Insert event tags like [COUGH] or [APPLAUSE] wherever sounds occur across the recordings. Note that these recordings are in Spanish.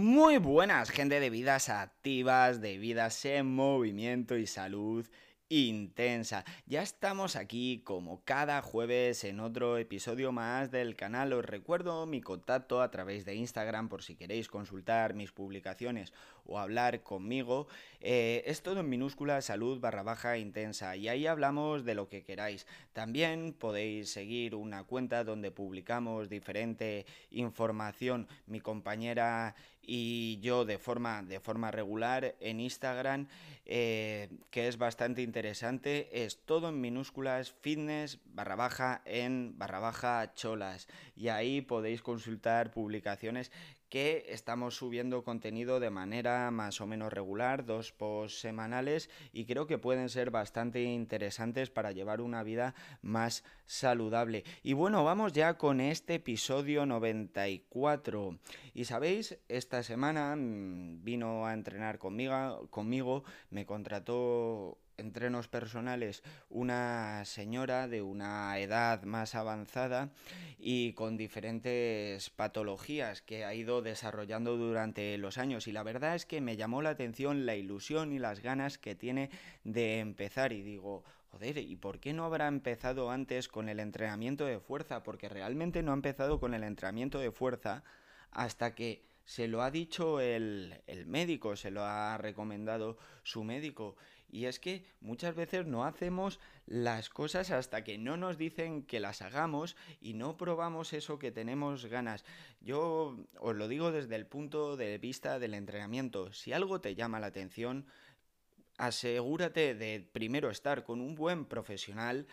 Muy buenas, gente de vidas activas, de vidas en movimiento y salud intensa. Ya estamos aquí como cada jueves en otro episodio más del canal. Os recuerdo mi contacto a través de Instagram por si queréis consultar mis publicaciones o hablar conmigo. Eh, es todo en minúscula salud barra baja intensa y ahí hablamos de lo que queráis. También podéis seguir una cuenta donde publicamos diferente información. Mi compañera y yo de forma, de forma regular en Instagram, eh, que es bastante interesante, es todo en minúsculas, fitness barra baja en barra baja cholas. Y ahí podéis consultar publicaciones que estamos subiendo contenido de manera más o menos regular, dos posts semanales y creo que pueden ser bastante interesantes para llevar una vida más saludable. Y bueno, vamos ya con este episodio 94. Y sabéis, esta semana mm, vino a entrenar conmigo, conmigo me contrató entrenos personales una señora de una edad más avanzada y con diferentes patologías que ha ido desarrollando durante los años. Y la verdad es que me llamó la atención la ilusión y las ganas que tiene de empezar. Y digo, joder, ¿y por qué no habrá empezado antes con el entrenamiento de fuerza? Porque realmente no ha empezado con el entrenamiento de fuerza hasta que se lo ha dicho el, el médico, se lo ha recomendado su médico y es que muchas veces no hacemos las cosas hasta que no nos dicen que las hagamos y no probamos eso que tenemos ganas. Yo os lo digo desde el punto de vista del entrenamiento. Si algo te llama la atención, asegúrate de primero estar con un buen profesional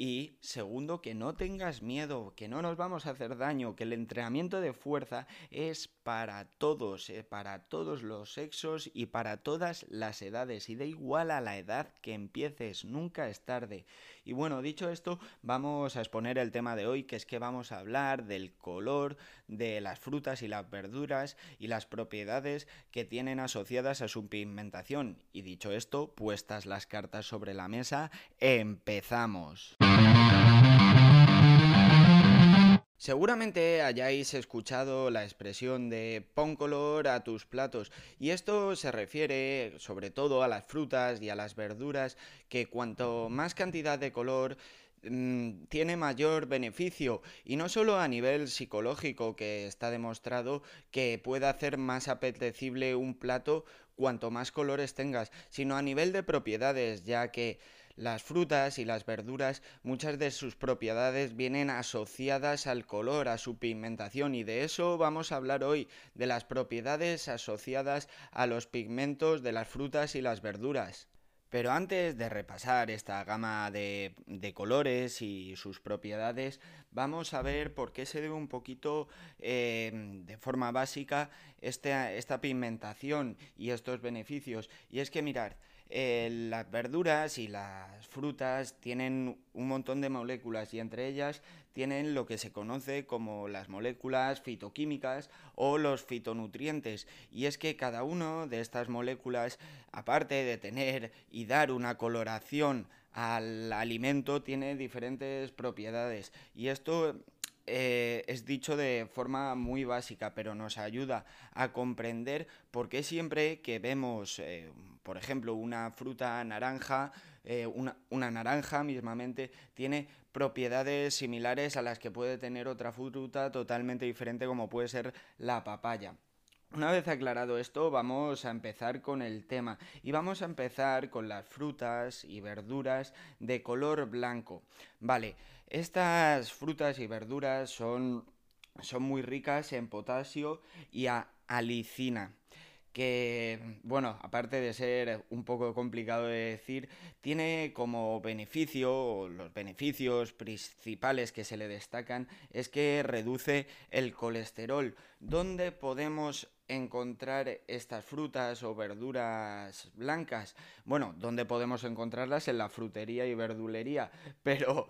y segundo, que no tengas miedo, que no nos vamos a hacer daño, que el entrenamiento de fuerza es para todos, eh, para todos los sexos y para todas las edades. Y da igual a la edad que empieces, nunca es tarde. Y bueno, dicho esto, vamos a exponer el tema de hoy, que es que vamos a hablar del color de las frutas y las verduras y las propiedades que tienen asociadas a su pigmentación. Y dicho esto, puestas las cartas sobre la mesa, empezamos. Seguramente hayáis escuchado la expresión de pon color a tus platos y esto se refiere sobre todo a las frutas y a las verduras que cuanto más cantidad de color mm, tiene mayor beneficio. Y no solo a nivel psicológico que está demostrado que puede hacer más apetecible un plato cuanto más colores tengas, sino a nivel de propiedades ya que las frutas y las verduras, muchas de sus propiedades vienen asociadas al color, a su pigmentación y de eso vamos a hablar hoy, de las propiedades asociadas a los pigmentos de las frutas y las verduras. Pero antes de repasar esta gama de, colores y sus propiedades, vamos a ver por qué se debe un poquito eh, de forma básica este, esta pigmentación y estos beneficios. Y es que mirar, eh, las verduras y las frutas tienen un montón de moléculas y entre ellas tienen lo que se conoce como las moléculas fitoquímicas o los fitonutrientes. Y es que cada una de estas moléculas, aparte de tener y dar una coloración al alimento, tiene diferentes propiedades. Y esto eh, es dicho de forma muy básica, pero nos ayuda a comprender por qué siempre que vemos, eh, por ejemplo, una fruta naranja, eh, una, una, naranja mismamente, tiene propiedades similares a las que puede tener otra fruta totalmente diferente como puede ser la papaya. Una vez aclarado esto, vamos a empezar con el tema y vamos a empezar con las frutas y verduras de color blanco. Vale, estas frutas y verduras son, son muy ricas en potasio y a alicina que, bueno, aparte de ser un poco complicado de decir, tiene como beneficio, o los beneficios principales que se le destacan, es que reduce el colesterol. ¿Dónde podemos encontrar estas frutas o verduras blancas? Bueno, ¿dónde podemos encontrarlas? En la frutería y verdulería. [LAUGHS] Pero,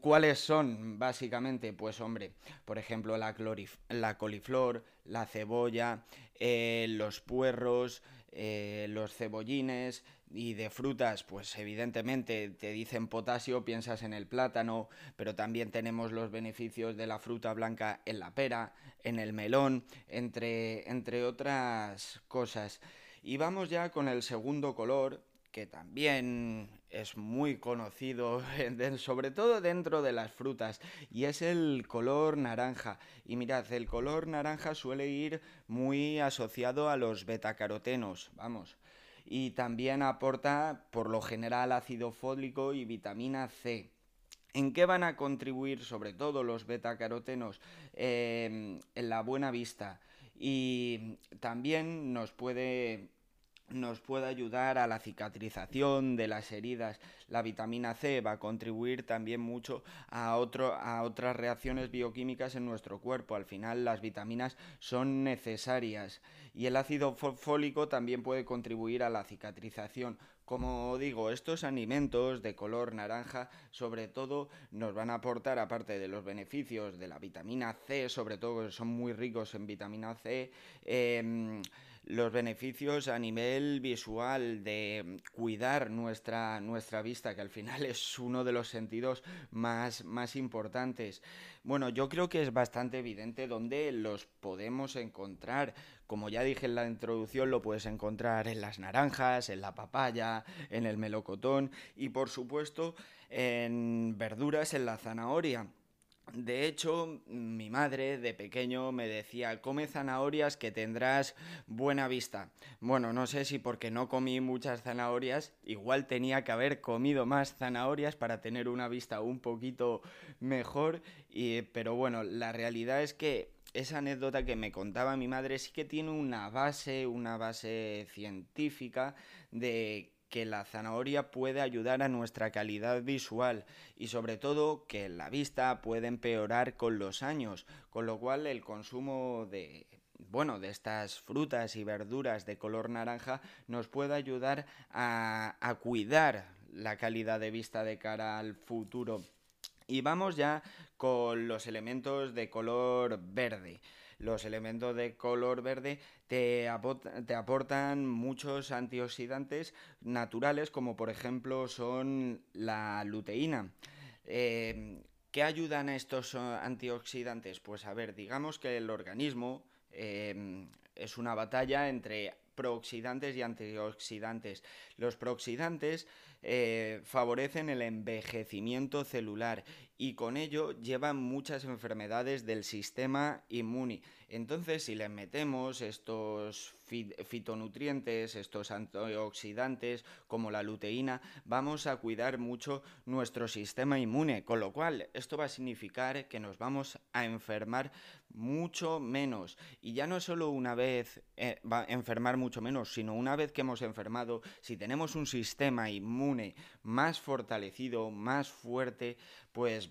¿cuáles son básicamente? Pues hombre, por ejemplo, la, coliflor, la cebolla, eh, los puerros, eh, los cebollines y de frutas, pues evidentemente te dicen potasio, piensas en el plátano, pero también tenemos los beneficios de la fruta blanca en la pera, en el melón, entre, entre otras cosas. Y vamos ya con el segundo color, que también es muy conocido, [LAUGHS] sobre todo dentro de las frutas, y es el color naranja. Y mirad, el color naranja suele ir muy asociado a los betacarotenos, vamos. Y también aporta, por lo general, ácido fólico y vitamina C. ¿En qué van a contribuir sobre todo los betacarotenos? Eh, en la buena vista. Y también nos puede nos puede ayudar a la cicatrización de las heridas. La vitamina C va a contribuir también mucho a, otro, a otras reacciones bioquímicas en nuestro cuerpo. Al final las vitaminas son necesarias y el ácido fólico también puede contribuir a la cicatrización. Como digo, estos alimentos de color naranja sobre todo nos van a aportar, aparte de los beneficios de la vitamina C, sobre todo que son muy ricos en vitamina C, eh, los beneficios a nivel visual de cuidar nuestra, nuestra vista, que al final [LAUGHS] es uno de los sentidos más, más importantes. Bueno, yo creo que es bastante evidente dónde los podemos encontrar. Como ya dije en la introducción, lo puedes encontrar en las naranjas, en la papaya, en el melocotón y por supuesto en verduras, en la zanahoria. De hecho, mi madre de pequeño me decía, come zanahorias que tendrás buena vista. Bueno, no sé si porque no comí muchas zanahorias, igual tenía que haber comido más zanahorias para tener una vista un poquito mejor, pero bueno, la realidad es que esa anécdota que me contaba mi madre sí que tiene una base, una base científica de que la zanahoria puede ayudar a nuestra calidad visual y sobre todo que la vista puede empeorar con los años, con lo cual el consumo de bueno, de estas frutas y verduras de color naranja nos puede ayudar a, a cuidar la calidad de vista de cara al futuro. Y vamos ya con los elementos de color verde los elementos de color verde te, aportan muchos antioxidantes naturales, como por ejemplo son la luteína. Eh, ¿Qué ayudan a estos antioxidantes? Pues a ver, digamos que el organismo eh, es una batalla entre prooxidantes y antioxidantes. Los prooxidantes eh, favorecen el envejecimiento celular y con ello llevan muchas enfermedades del sistema inmune. Entonces, si le metemos estos fitonutrientes, estos antioxidantes como la luteína, vamos a cuidar mucho nuestro sistema inmune, con lo cual esto va a significar que nos vamos a enfermar mucho menos. Y ya no solo una vez eh, va a enfermar mucho menos, sino una vez que hemos enfermado, si tenemos un sistema inmune más fortalecido, más fuerte, pues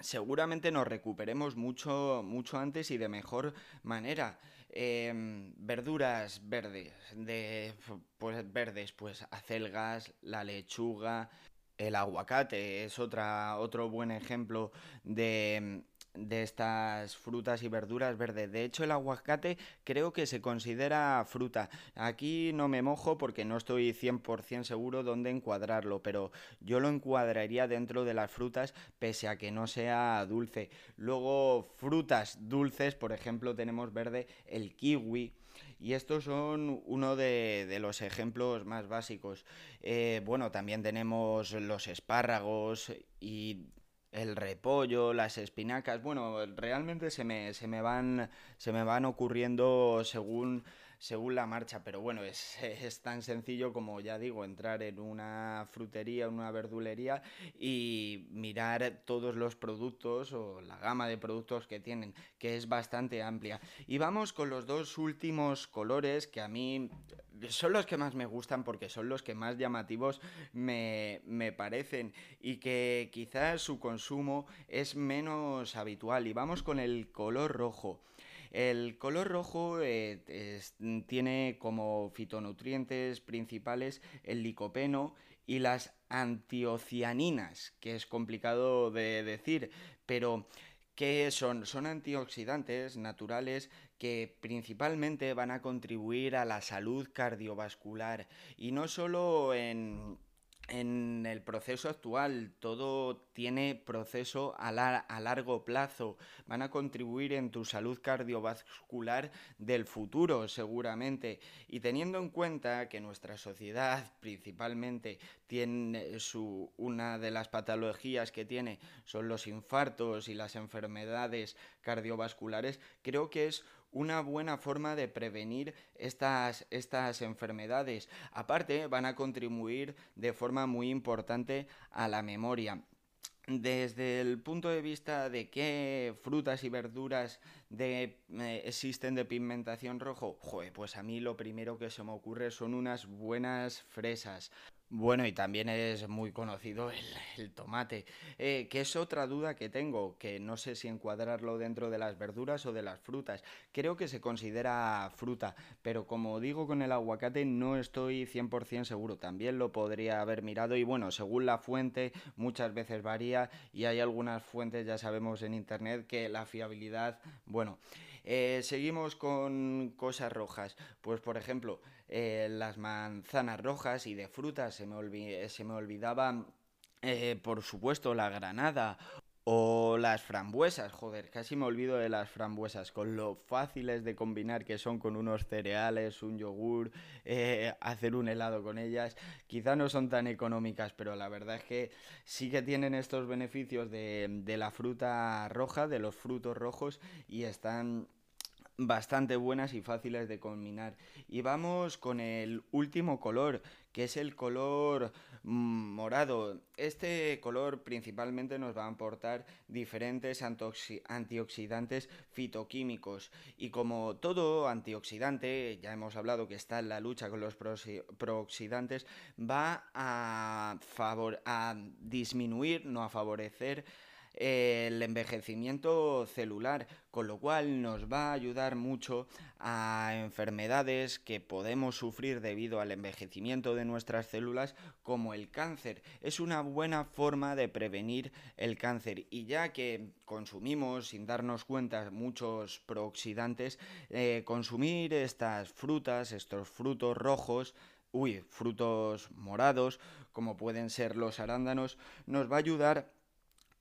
seguramente nos recuperemos mucho, mucho antes y de mejor manera. Em, verduras verdes, de, pues verdes, pues acelgas, la lechuga, el aguacate es otra, otro buen ejemplo de, de estas frutas y verduras verdes. De hecho, el aguacate creo que se considera fruta. Aquí no me mojo porque no estoy 100% seguro dónde encuadrarlo, pero yo lo encuadraría dentro de las frutas pese a que no sea dulce. Luego, frutas dulces, por ejemplo, tenemos verde el kiwi. Y estos son uno de, los ejemplos más básicos. Eh, bueno, también tenemos los espárragos y el repollo, las espinacas, bueno, realmente se me, se me, van, se me van ocurriendo según, según la marcha, pero bueno, es, [LAUGHS] es, tan sencillo como ya digo, entrar en una frutería, una verdulería y mirar todos los productos o la gama de productos que tienen, que es bastante amplia. Y vamos con los dos últimos colores que a mí son los que más me gustan porque son los que más llamativos me, parecen y que quizás su consumo es menos habitual. Y vamos con el color rojo. El color rojo eh, tiene como fitonutrientes principales el licopeno y las antiocianinas, que es complicado de decir, pero ¿Qué son? Son antioxidantes naturales que principalmente van a contribuir a la salud cardiovascular y no solo en en el proceso actual todo tiene proceso a, largo plazo. Van a contribuir en tu salud cardiovascular del futuro, seguramente. Y teniendo en cuenta que nuestra sociedad [LAUGHS] principalmente tiene su, una de las patologías que tiene son los infartos y las enfermedades cardiovasculares, creo que es una buena forma de prevenir estas, estas enfermedades. Aparte, van a contribuir de forma muy importante a la memoria. Desde el punto de vista de qué frutas y verduras de, eh, existen de pigmentación rojo, pues a mí lo primero que se me ocurre son unas buenas fresas. Bueno, y también es muy conocido el, tomate, eh, que es otra duda que tengo, que no sé si encuadrarlo dentro de las verduras o de las frutas. Creo que se considera fruta, pero como digo con el aguacate no estoy 100% seguro. También lo podría haber mirado y bueno, según la fuente muchas veces varía y hay algunas fuentes, ya sabemos en internet, que la fiabilidad, bueno, eh, seguimos con cosas rojas. Pues por ejemplo, eh, las manzanas rojas y de frutas, se me, se me eh, por supuesto, la granada o las frambuesas, joder, casi me olvido de las frambuesas, con lo fáciles de combinar que son con unos cereales, un yogur, hacer un helado con ellas. Quizá no son tan económicas, pero la verdad es que sí que tienen estos beneficios de, de la fruta roja, de los frutos rojos, y están bastante buenas y fáciles de combinar. Y vamos con el último color, que es el color mm, morado. Este color principalmente nos va a aportar diferentes antioxidantes fitoquímicos. Y como todo antioxidante, ya hemos hablado que está en la lucha con los prooxidantes, va a, favor a disminuir, no a favorecer, el envejecimiento celular, con lo cual nos va a ayudar mucho a enfermedades que podemos sufrir debido al envejecimiento de nuestras células, como el cáncer. Es una buena forma de prevenir el cáncer y ya que consumimos sin darnos cuenta muchos prooxidantes, eh, consumir estas frutas, estos frutos rojos, uy, frutos morados, como pueden ser los arándanos, nos va a ayudar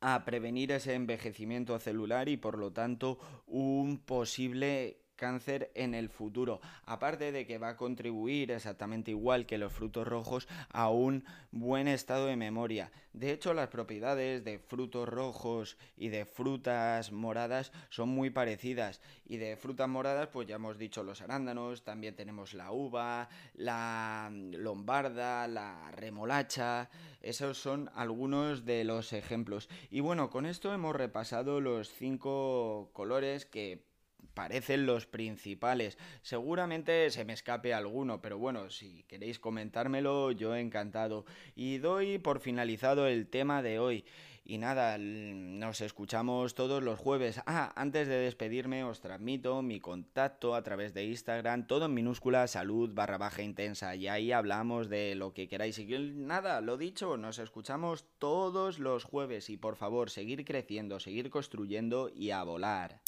a prevenir ese envejecimiento celular y por lo tanto un posible cáncer en el futuro. Aparte de que va a contribuir exactamente igual que los frutos rojos a un buen estado de memoria. De hecho, las propiedades de frutos rojos y de frutas moradas son muy parecidas. Y de frutas moradas, pues ya hemos dicho los arándanos, también tenemos la uva, la lombarda, la remolacha. Esos son algunos de los ejemplos. Y bueno, con esto hemos repasado los cinco colores que parecen los principales. Seguramente se me escape alguno, pero bueno, si queréis comentármelo, yo encantado. Y doy por finalizado el tema de hoy. Y nada, nos escuchamos todos los jueves. Ah, antes de despedirme os transmito mi contacto a través de Instagram, todo en minúscula, salud barra baja intensa. Y ahí hablamos de lo que queráis. Y nada, lo dicho, nos escuchamos todos los jueves. Y por favor, seguir creciendo, seguir construyendo y a volar.